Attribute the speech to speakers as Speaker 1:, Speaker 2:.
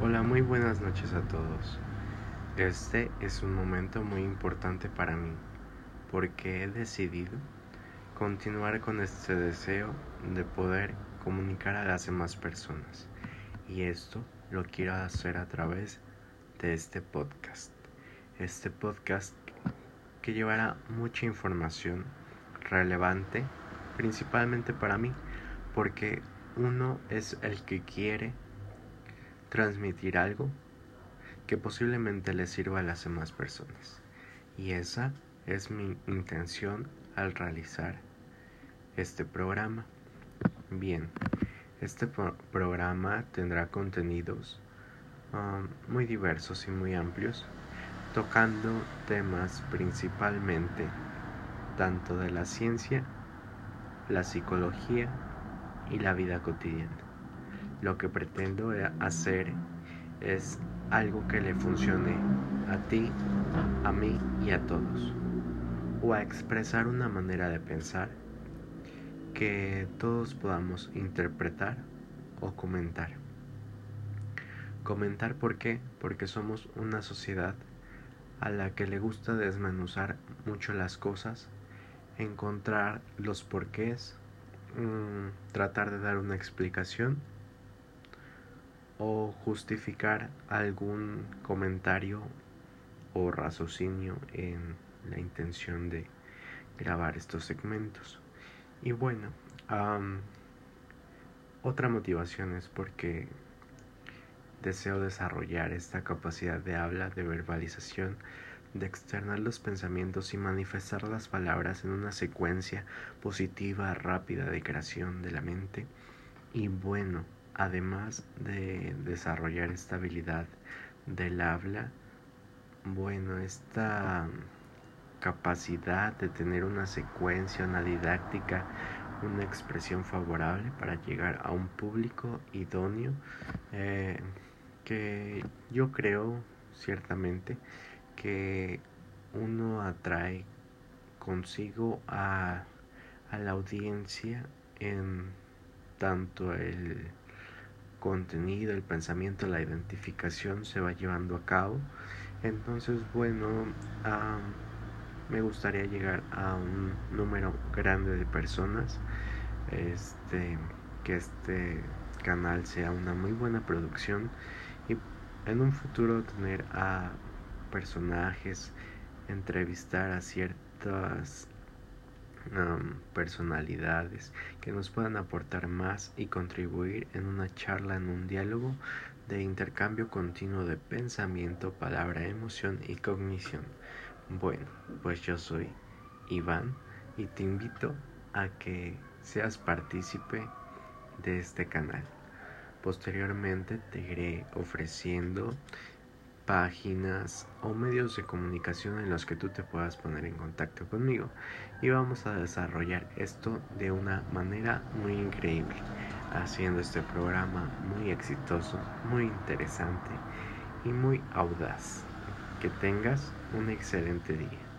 Speaker 1: Hola, muy buenas noches a todos. Este es un momento muy importante para mí porque he decidido continuar con este deseo de poder comunicar a las demás personas y esto lo quiero hacer a través de este podcast. Este podcast que llevará mucha información relevante principalmente para mí porque uno es el que quiere transmitir algo que posiblemente le sirva a las demás personas. Y esa es mi intención al realizar este programa. Bien, este programa tendrá contenidos um, muy diversos y muy amplios, tocando temas principalmente tanto de la ciencia, la psicología y la vida cotidiana. Lo que pretendo hacer es algo que le funcione a ti, a mí y a todos. O a expresar una manera de pensar que todos podamos interpretar o comentar. Comentar por qué? Porque somos una sociedad a la que le gusta desmenuzar mucho las cosas, encontrar los porqués, mm, tratar de dar una explicación o justificar algún comentario o raciocinio en la intención de grabar estos segmentos. Y bueno, otra motivación es porque deseo desarrollar esta capacidad de habla, de verbalización, de externar los pensamientos y manifestar las palabras en una secuencia positiva, rápida de creación de la mente. Y bueno, además de desarrollar esta habilidad del habla, bueno, esta capacidad de tener una secuencia, una didáctica, una expresión favorable para llegar a un público idóneo eh, que yo creo ciertamente que uno atrae consigo a, a la audiencia en tanto el contenido, el pensamiento, la identificación se va llevando a cabo. Entonces, bueno, me gustaría llegar a un número grande de personas. Este, que este canal sea una muy buena producción y en un futuro tener a personajes, entrevistar a ciertas personalidades que nos puedan aportar más y contribuir en una charla, en un diálogo de intercambio continuo de pensamiento, palabra, emoción y cognición. Bueno, pues yo soy Iván y te invito a que seas partícipe de este canal. Posteriormente te iré ofreciendo páginas o medios de comunicación en los que tú te puedas poner en contacto conmigo. Y vamos a desarrollar esto de una manera muy increíble haciendo este programa muy exitoso muy interesante y muy audaz. Que tengas un excelente día